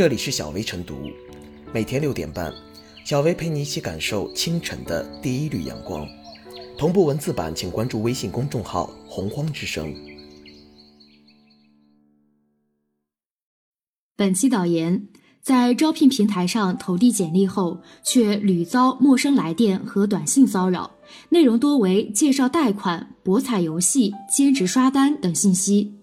这里是小薇晨读，每天六点半，小薇陪你一起感受清晨的第一缕阳光。同步文字版，请关注微信公众号“洪荒之声”。本期导言：在招聘平台上投递简历后，却屡遭陌生来电和短信骚扰，内容多为介绍贷款、博彩游戏、兼职刷单等信息。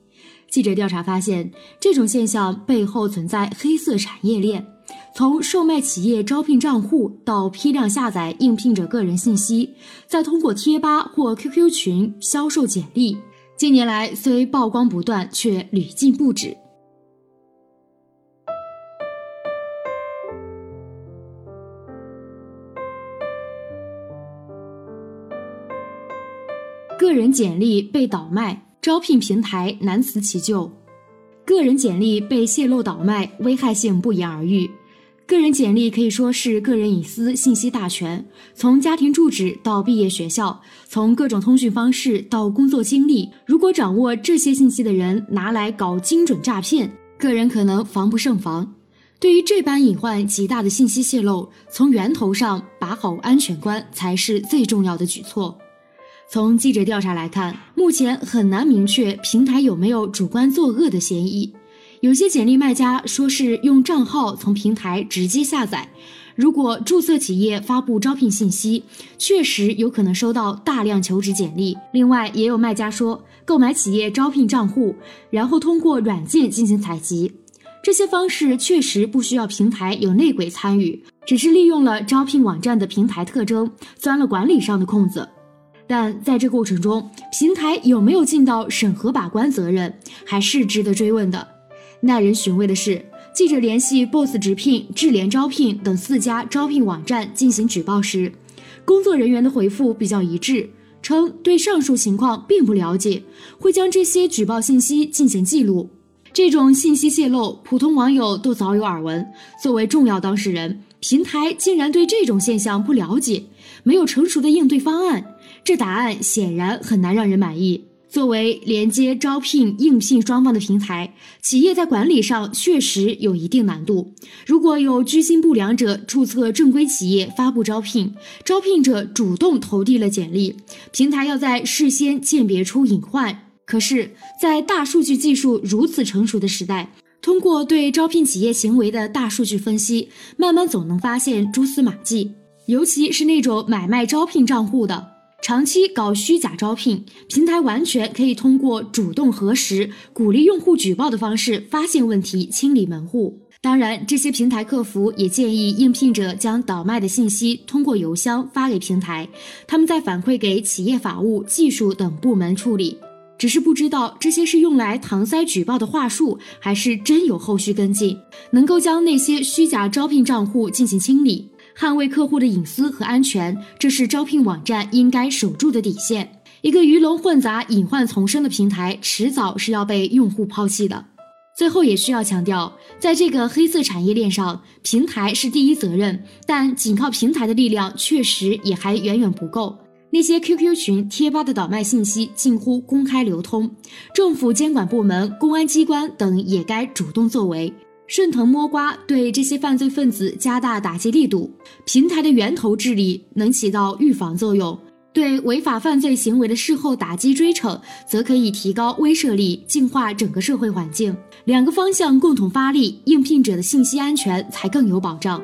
记者调查发现，这种现象背后存在黑色产业链，从售卖企业招聘账户到批量下载应聘者个人信息，再通过贴吧或 QQ 群销售简历。近年来虽曝光不断，却屡禁不止。个人简历被倒卖。招聘平台难辞其咎，个人简历被泄露倒卖，危害性不言而喻。个人简历可以说是个人隐私信息大全，从家庭住址到毕业学校，从各种通讯方式到工作经历，如果掌握这些信息的人拿来搞精准诈骗，个人可能防不胜防。对于这般隐患极大的信息泄露，从源头上把好安全关才是最重要的举措。从记者调查来看，目前很难明确平台有没有主观作恶的嫌疑。有些简历卖家说是用账号从平台直接下载，如果注册企业发布招聘信息，确实有可能收到大量求职简历。另外，也有卖家说购买企业招聘账户，然后通过软件进行采集。这些方式确实不需要平台有内鬼参与，只是利用了招聘网站的平台特征，钻了管理上的空子。但在这过程中，平台有没有尽到审核把关责任，还是值得追问的。耐人寻味的是，记者联系 Boss 直聘、智联招聘等四家招聘网站进行举报时，工作人员的回复比较一致，称对上述情况并不了解，会将这些举报信息进行记录。这种信息泄露，普通网友都早有耳闻。作为重要当事人，平台竟然对这种现象不了解，没有成熟的应对方案。这答案显然很难让人满意。作为连接招聘、应聘双方的平台，企业在管理上确实有一定难度。如果有居心不良者注册正规企业发布招聘，招聘者主动投递了简历，平台要在事先鉴别出隐患。可是，在大数据技术如此成熟的时代，通过对招聘企业行为的大数据分析，慢慢总能发现蛛丝马迹。尤其是那种买卖招聘账户的。长期搞虚假招聘，平台完全可以通过主动核实、鼓励用户举报的方式发现问题、清理门户。当然，这些平台客服也建议应聘者将倒卖的信息通过邮箱发给平台，他们再反馈给企业法务、技术等部门处理。只是不知道这些是用来搪塞举报的话术，还是真有后续跟进，能够将那些虚假招聘账户进行清理。捍卫客户的隐私和安全，这是招聘网站应该守住的底线。一个鱼龙混杂、隐患丛生的平台，迟早是要被用户抛弃的。最后也需要强调，在这个黑色产业链上，平台是第一责任，但仅靠平台的力量，确实也还远远不够。那些 QQ 群、贴吧的倒卖信息近乎公开流通，政府监管部门、公安机关等也该主动作为。顺藤摸瓜，对这些犯罪分子加大打击力度。平台的源头治理能起到预防作用，对违法犯罪行为的事后打击追惩，则可以提高威慑力，净化整个社会环境。两个方向共同发力，应聘者的信息安全才更有保障。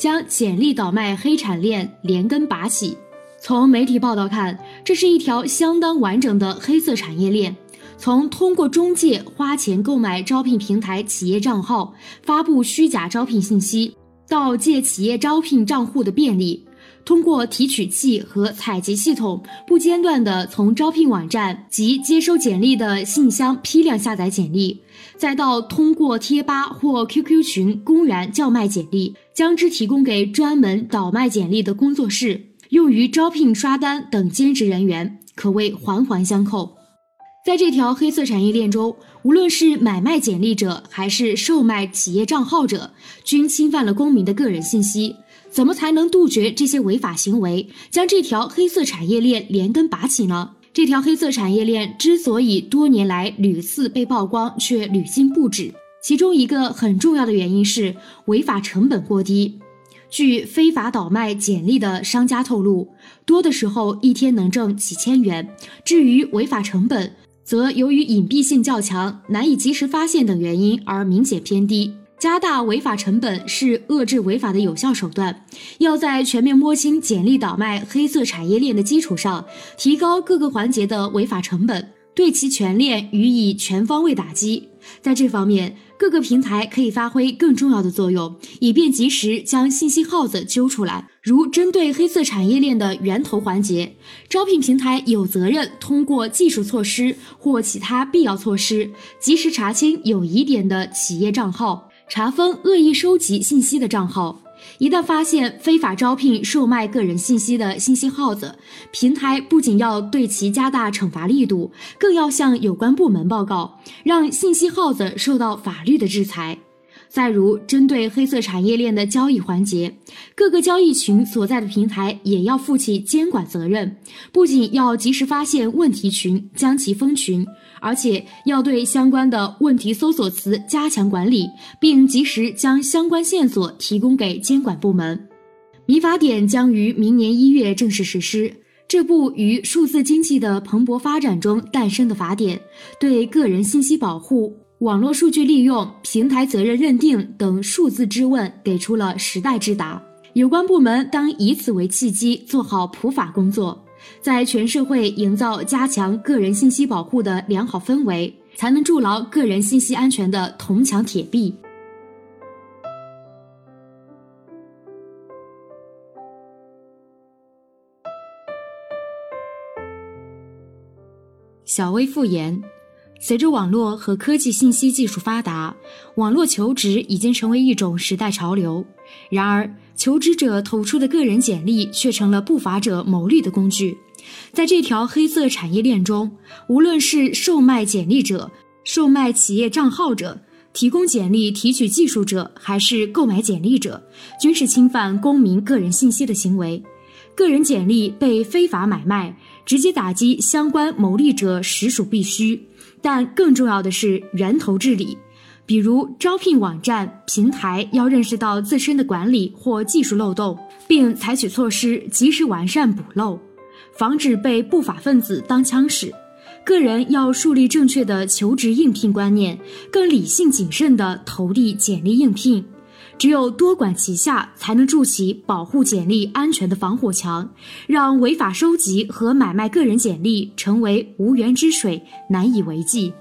将简历倒卖黑产链连根拔起。从媒体报道看，这是一条相当完整的黑色产业链。从通过中介花钱购买招聘平台企业账号，发布虚假招聘信息，到借企业招聘账户的便利，通过提取器和采集系统不间断地从招聘网站及接收简历的信箱批量下载简历，再到通过贴吧或 QQ 群公然叫卖简历。将之提供给专门倒卖简历的工作室，用于招聘、刷单等兼职人员，可谓环环相扣。在这条黑色产业链中，无论是买卖简历者，还是售卖企业账号者，均侵犯了公民的个人信息。怎么才能杜绝这些违法行为，将这条黑色产业链连根拔起呢？这条黑色产业链之所以多年来屡次被曝光，却屡禁不止，其中一个很重要的原因是违法成本过低。据非法倒卖简历的商家透露，多的时候一天能挣几千元。至于违法成本，则由于隐蔽性较强、难以及时发现等原因而明显偏低。加大违法成本是遏制违法的有效手段。要在全面摸清简历倒卖黑色产业链的基础上，提高各个环节的违法成本，对其全链予以全方位打击。在这方面，各个平台可以发挥更重要的作用，以便及时将信息耗子揪出来。如针对黑色产业链的源头环节，招聘平台有责任通过技术措施或其他必要措施，及时查清有疑点的企业账号。查封恶意收集信息的账号，一旦发现非法招聘、售卖个人信息的信息耗子，平台不仅要对其加大惩罚力度，更要向有关部门报告，让信息耗子受到法律的制裁。再如，针对黑色产业链的交易环节，各个交易群所在的平台也要负起监管责任，不仅要及时发现问题群，将其封群，而且要对相关的问题搜索词加强管理，并及时将相关线索提供给监管部门。民法典将于明年一月正式实施。这部于数字经济的蓬勃发展中诞生的法典，对个人信息保护。网络数据利用、平台责任认定等数字之问给出了时代之答。有关部门当以此为契机，做好普法工作，在全社会营造加强个人信息保护的良好氛围，才能筑牢个人信息安全的铜墙铁壁。小微复言。随着网络和科技信息技术发达，网络求职已经成为一种时代潮流。然而，求职者投出的个人简历却成了不法者牟利的工具。在这条黑色产业链中，无论是售卖简历者、售卖企业账号者、提供简历提取技术者，还是购买简历者，均是侵犯公民个人信息的行为。个人简历被非法买卖，直接打击相关牟利者，实属必须。但更重要的是源头治理，比如招聘网站平台要认识到自身的管理或技术漏洞，并采取措施及时完善补漏，防止被不法分子当枪使。个人要树立正确的求职应聘观念，更理性谨慎地投递简历应聘。只有多管齐下，才能筑起保护简历安全的防火墙，让违法收集和买卖个人简历成为无源之水，难以为继。